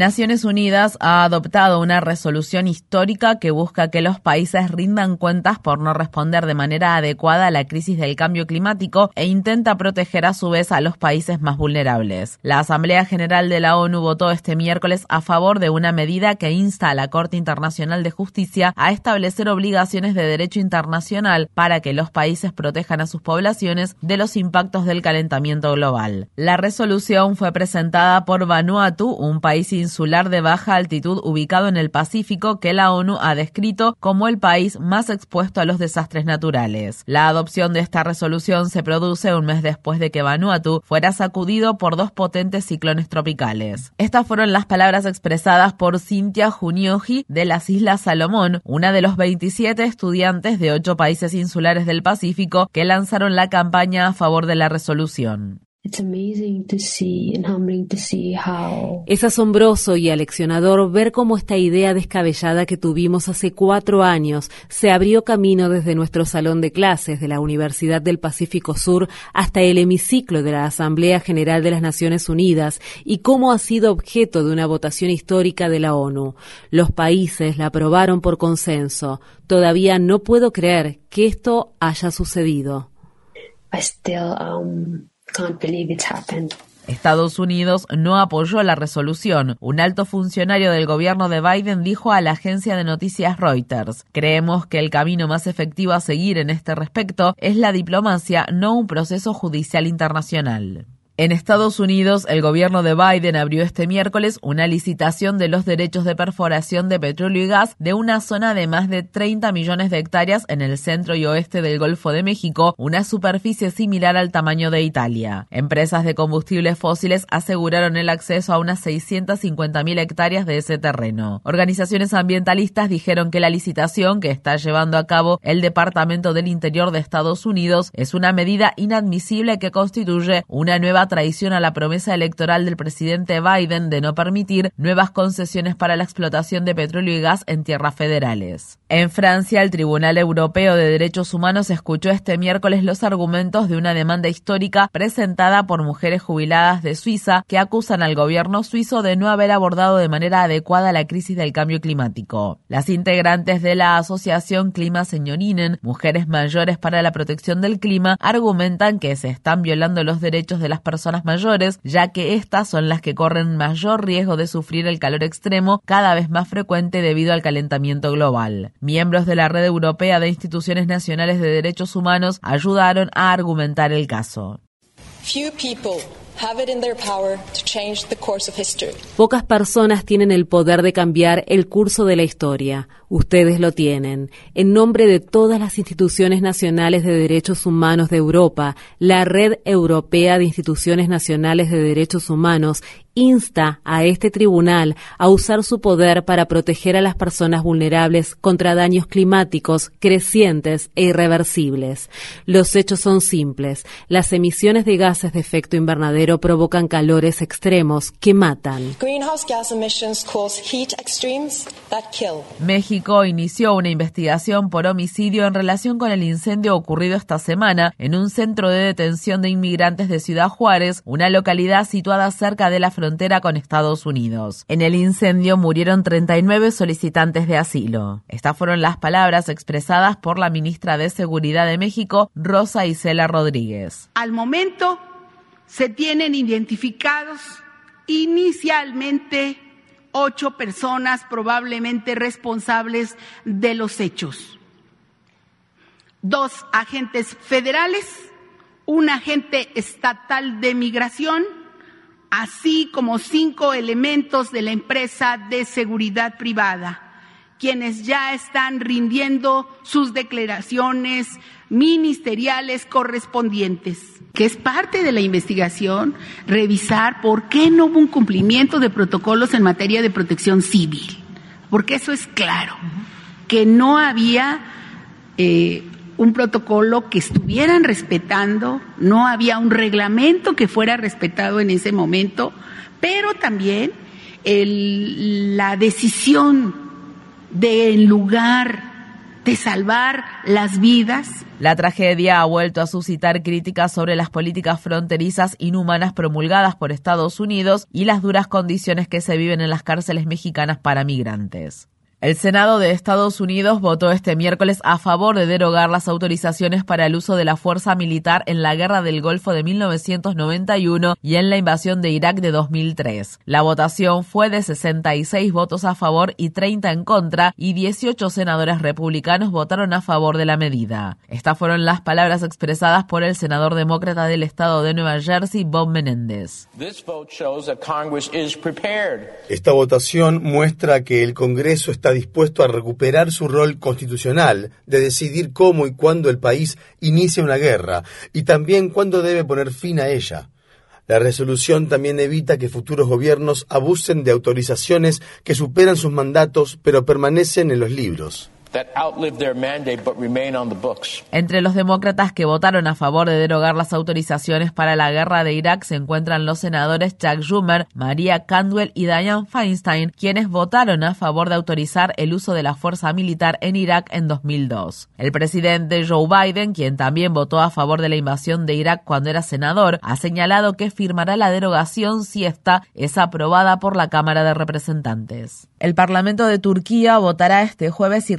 Naciones Unidas ha adoptado una resolución histórica que busca que los países rindan cuentas por no responder de manera adecuada a la crisis del cambio climático e intenta proteger a su vez a los países más vulnerables. La Asamblea General de la ONU votó este miércoles a favor de una medida que insta a la Corte Internacional de Justicia a establecer obligaciones de derecho internacional para que los países protejan a sus poblaciones de los impactos del calentamiento global. La resolución fue presentada por Vanuatu, un país insular de baja altitud ubicado en el Pacífico que la ONU ha descrito como el país más expuesto a los desastres naturales. La adopción de esta resolución se produce un mes después de que Vanuatu fuera sacudido por dos potentes ciclones tropicales. Estas fueron las palabras expresadas por Cynthia Junioji de las Islas Salomón, una de los 27 estudiantes de ocho países insulares del Pacífico que lanzaron la campaña a favor de la resolución. Es asombroso y aleccionador ver cómo esta idea descabellada que tuvimos hace cuatro años se abrió camino desde nuestro salón de clases de la Universidad del Pacífico Sur hasta el hemiciclo de la Asamblea General de las Naciones Unidas y cómo ha sido objeto de una votación histórica de la ONU. Los países la aprobaron por consenso. Todavía no puedo creer que esto haya sucedido. Um, Estados Unidos no apoyó la resolución. Un alto funcionario del gobierno de Biden dijo a la agencia de noticias Reuters, creemos que el camino más efectivo a seguir en este respecto es la diplomacia, no un proceso judicial internacional. En Estados Unidos, el gobierno de Biden abrió este miércoles una licitación de los derechos de perforación de petróleo y gas de una zona de más de 30 millones de hectáreas en el centro y oeste del Golfo de México, una superficie similar al tamaño de Italia. Empresas de combustibles fósiles aseguraron el acceso a unas 650.000 hectáreas de ese terreno. Organizaciones ambientalistas dijeron que la licitación que está llevando a cabo el Departamento del Interior de Estados Unidos es una medida inadmisible que constituye una nueva traición a la promesa electoral del presidente Biden de no permitir nuevas concesiones para la explotación de petróleo y gas en tierras federales. En Francia, el Tribunal Europeo de Derechos Humanos escuchó este miércoles los argumentos de una demanda histórica presentada por mujeres jubiladas de Suiza que acusan al gobierno suizo de no haber abordado de manera adecuada la crisis del cambio climático. Las integrantes de la asociación Clima Señorinen, Mujeres Mayores para la Protección del Clima, argumentan que se están violando los derechos de las personas personas mayores, ya que estas son las que corren mayor riesgo de sufrir el calor extremo cada vez más frecuente debido al calentamiento global. Miembros de la Red Europea de Instituciones Nacionales de Derechos Humanos ayudaron a argumentar el caso. Pocas personas tienen el poder de cambiar el curso de la historia. Ustedes lo tienen. En nombre de todas las instituciones nacionales de derechos humanos de Europa, la Red Europea de Instituciones Nacionales de Derechos Humanos insta a este tribunal a usar su poder para proteger a las personas vulnerables contra daños climáticos crecientes e irreversibles. Los hechos son simples. Las emisiones de gases de efecto invernadero provocan calores extremos que matan. México inició una investigación por homicidio en relación con el incendio ocurrido esta semana en un centro de detención de inmigrantes de Ciudad Juárez, una localidad situada cerca de la frontera con Estados Unidos. En el incendio murieron 39 solicitantes de asilo. Estas fueron las palabras expresadas por la ministra de Seguridad de México, Rosa Isela Rodríguez. Al momento se tienen identificados inicialmente ocho personas probablemente responsables de los hechos. Dos agentes federales, un agente estatal de migración, así como cinco elementos de la empresa de seguridad privada quienes ya están rindiendo sus declaraciones ministeriales correspondientes, que es parte de la investigación revisar por qué no hubo un cumplimiento de protocolos en materia de protección civil, porque eso es claro, que no había eh, un protocolo que estuvieran respetando, no había un reglamento que fuera respetado en ese momento, pero también la decisión de en lugar de salvar las vidas. La tragedia ha vuelto a suscitar críticas sobre las políticas fronterizas inhumanas promulgadas por Estados Unidos y las duras condiciones que se viven en las cárceles mexicanas para migrantes. El Senado de Estados Unidos votó este miércoles a favor de derogar las autorizaciones para el uso de la fuerza militar en la Guerra del Golfo de 1991 y en la invasión de Irak de 2003. La votación fue de 66 votos a favor y 30 en contra y 18 senadores republicanos votaron a favor de la medida. Estas fueron las palabras expresadas por el senador demócrata del estado de Nueva Jersey, Bob Menéndez. Esta votación muestra que el Congreso está dispuesto a recuperar su rol constitucional de decidir cómo y cuándo el país inicia una guerra y también cuándo debe poner fin a ella. La resolución también evita que futuros gobiernos abusen de autorizaciones que superan sus mandatos pero permanecen en los libros. Entre los demócratas que votaron a favor de derogar las autorizaciones para la guerra de Irak se encuentran los senadores Chuck Schumer, Maria Candwell y Dianne Feinstein, quienes votaron a favor de autorizar el uso de la fuerza militar en Irak en 2002. El presidente Joe Biden, quien también votó a favor de la invasión de Irak cuando era senador, ha señalado que firmará la derogación si esta es aprobada por la Cámara de Representantes. El Parlamento de Turquía votará este jueves y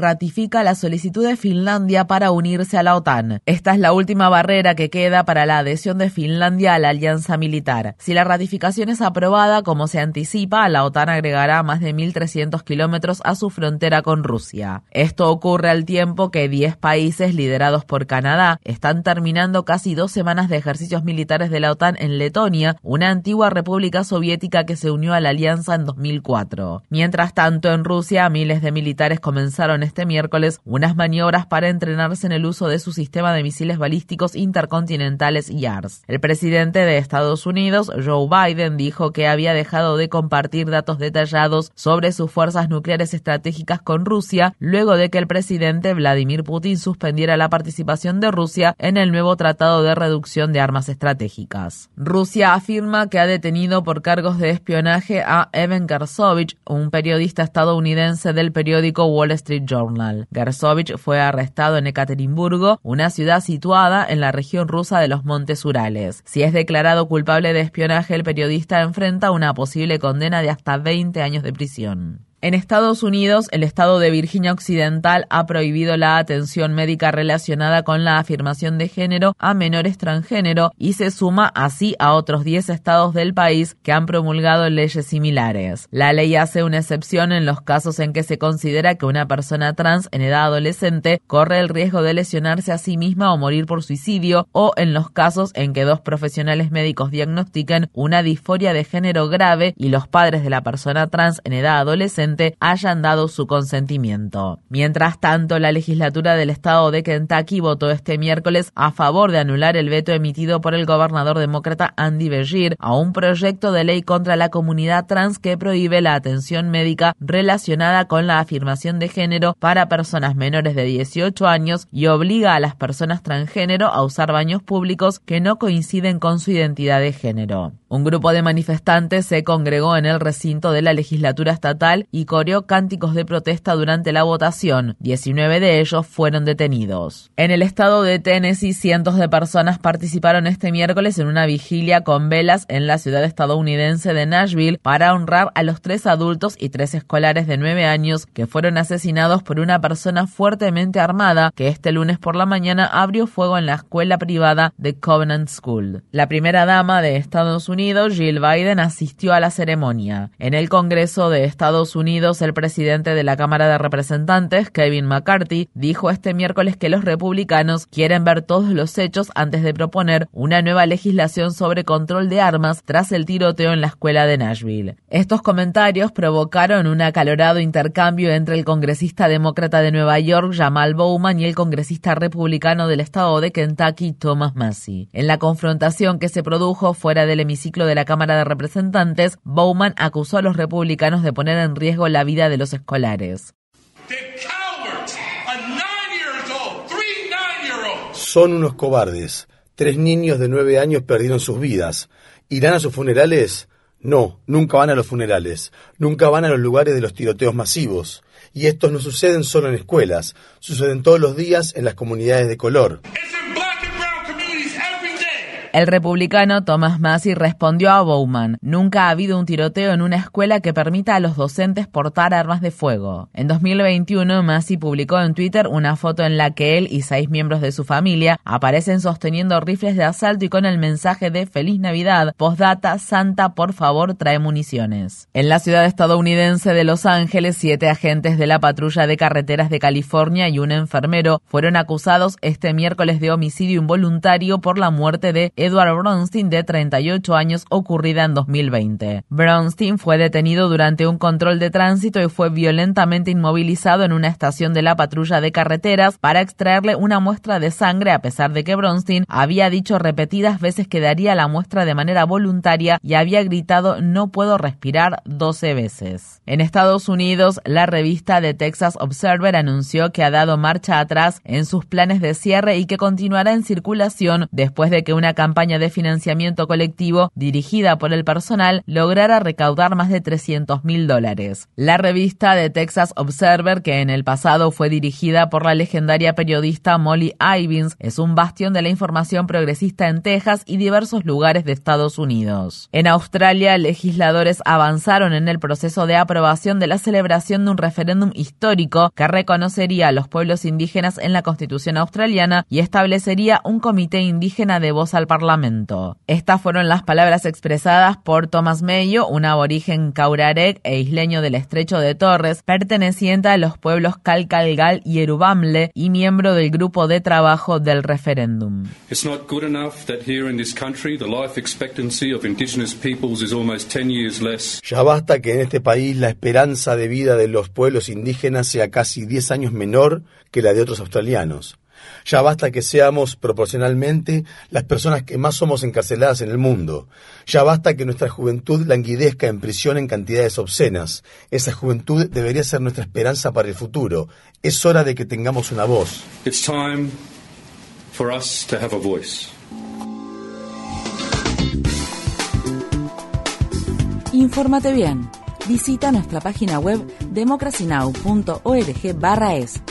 la solicitud de Finlandia para unirse a la OTAN. Esta es la última barrera que queda para la adhesión de Finlandia a la alianza militar. Si la ratificación es aprobada, como se anticipa, la OTAN agregará más de 1.300 kilómetros a su frontera con Rusia. Esto ocurre al tiempo que 10 países liderados por Canadá están terminando casi dos semanas de ejercicios militares de la OTAN en Letonia, una antigua república soviética que se unió a la alianza en 2004. Mientras tanto, en Rusia, miles de militares comenzaron este miércoles unas maniobras para entrenarse en el uso de su sistema de misiles balísticos intercontinentales YARS. El presidente de Estados Unidos, Joe Biden, dijo que había dejado de compartir datos detallados sobre sus fuerzas nucleares estratégicas con Rusia luego de que el presidente Vladimir Putin suspendiera la participación de Rusia en el nuevo Tratado de Reducción de Armas Estratégicas. Rusia afirma que ha detenido por cargos de espionaje a Evan Garsovich, un periodista estadounidense del periódico Wall Street Journal. Gersovich fue arrestado en Ekaterimburgo, una ciudad situada en la región rusa de los Montes Urales. Si es declarado culpable de espionaje, el periodista enfrenta una posible condena de hasta 20 años de prisión. En Estados Unidos, el estado de Virginia Occidental ha prohibido la atención médica relacionada con la afirmación de género a menores transgénero y se suma así a otros 10 estados del país que han promulgado leyes similares. La ley hace una excepción en los casos en que se considera que una persona trans en edad adolescente corre el riesgo de lesionarse a sí misma o morir por suicidio o en los casos en que dos profesionales médicos diagnostiquen una disforia de género grave y los padres de la persona trans en edad adolescente hayan dado su consentimiento. Mientras tanto, la legislatura del estado de Kentucky votó este miércoles a favor de anular el veto emitido por el gobernador demócrata Andy Beshear a un proyecto de ley contra la comunidad trans que prohíbe la atención médica relacionada con la afirmación de género para personas menores de 18 años y obliga a las personas transgénero a usar baños públicos que no coinciden con su identidad de género. Un grupo de manifestantes se congregó en el recinto de la legislatura estatal y coreó cánticos de protesta durante la votación. 19 de ellos fueron detenidos. En el estado de Tennessee, cientos de personas participaron este miércoles en una vigilia con velas en la ciudad estadounidense de Nashville para honrar a los tres adultos y tres escolares de 9 años que fueron asesinados por una persona fuertemente armada que este lunes por la mañana abrió fuego en la escuela privada de Covenant School. La primera dama de Estados Unidos Jill Biden asistió a la ceremonia. En el Congreso de Estados Unidos, El presidente de la Cámara de Representantes, Kevin McCarthy, dijo este miércoles que los republicanos quieren ver todos los hechos antes de proponer una nueva legislación sobre control de armas tras el tiroteo en la escuela de Nashville. Estos comentarios provocaron un acalorado intercambio entre el congresista demócrata de Nueva York, Jamal Bowman, y el congresista republicano del estado de Kentucky, Thomas Massey. En la confrontación que se produjo fuera del hemiciclo de la Cámara de Representantes, Bowman acusó a los republicanos de poner en riesgo la vida de los escolares. Son unos cobardes. Tres niños de nueve años perdieron sus vidas. ¿Irán a sus funerales? No, nunca van a los funerales, nunca van a los lugares de los tiroteos masivos. Y estos no suceden solo en escuelas, suceden todos los días en las comunidades de color. El republicano Thomas Massey respondió a Bowman, nunca ha habido un tiroteo en una escuela que permita a los docentes portar armas de fuego. En 2021, Massey publicó en Twitter una foto en la que él y seis miembros de su familia aparecen sosteniendo rifles de asalto y con el mensaje de Feliz Navidad, postdata, Santa, por favor, trae municiones. En la ciudad estadounidense de Los Ángeles, siete agentes de la patrulla de carreteras de California y un enfermero fueron acusados este miércoles de homicidio involuntario por la muerte de Edward Bronstein, de 38 años, ocurrida en 2020. Bronstein fue detenido durante un control de tránsito y fue violentamente inmovilizado en una estación de la patrulla de carreteras para extraerle una muestra de sangre, a pesar de que Bronstein había dicho repetidas veces que daría la muestra de manera voluntaria y había gritado no puedo respirar 12 veces. En Estados Unidos, la revista The Texas Observer anunció que ha dado marcha atrás en sus planes de cierre y que continuará en circulación después de que una campaña campaña de financiamiento colectivo dirigida por el personal lograra recaudar más de 300 mil dólares. La revista de Texas Observer, que en el pasado fue dirigida por la legendaria periodista Molly Ivins, es un bastión de la información progresista en Texas y diversos lugares de Estados Unidos. En Australia, legisladores avanzaron en el proceso de aprobación de la celebración de un referéndum histórico que reconocería a los pueblos indígenas en la Constitución australiana y establecería un comité indígena de voz al Parlamento Parlamento. Estas fueron las palabras expresadas por Thomas Mayo, un aborigen Caurarec e isleño del estrecho de Torres, perteneciente a los pueblos Calcalgal y Erubamle y miembro del grupo de trabajo del referéndum. Ya basta que en este país la esperanza de vida de los pueblos indígenas sea casi 10 años menor que la de otros australianos. Ya basta que seamos proporcionalmente las personas que más somos encarceladas en el mundo. Ya basta que nuestra juventud languidezca en prisión en cantidades obscenas. Esa juventud debería ser nuestra esperanza para el futuro. Es hora de que tengamos una voz. It's time for us to have a voice. Infórmate bien. Visita nuestra página web democracynow.org/es.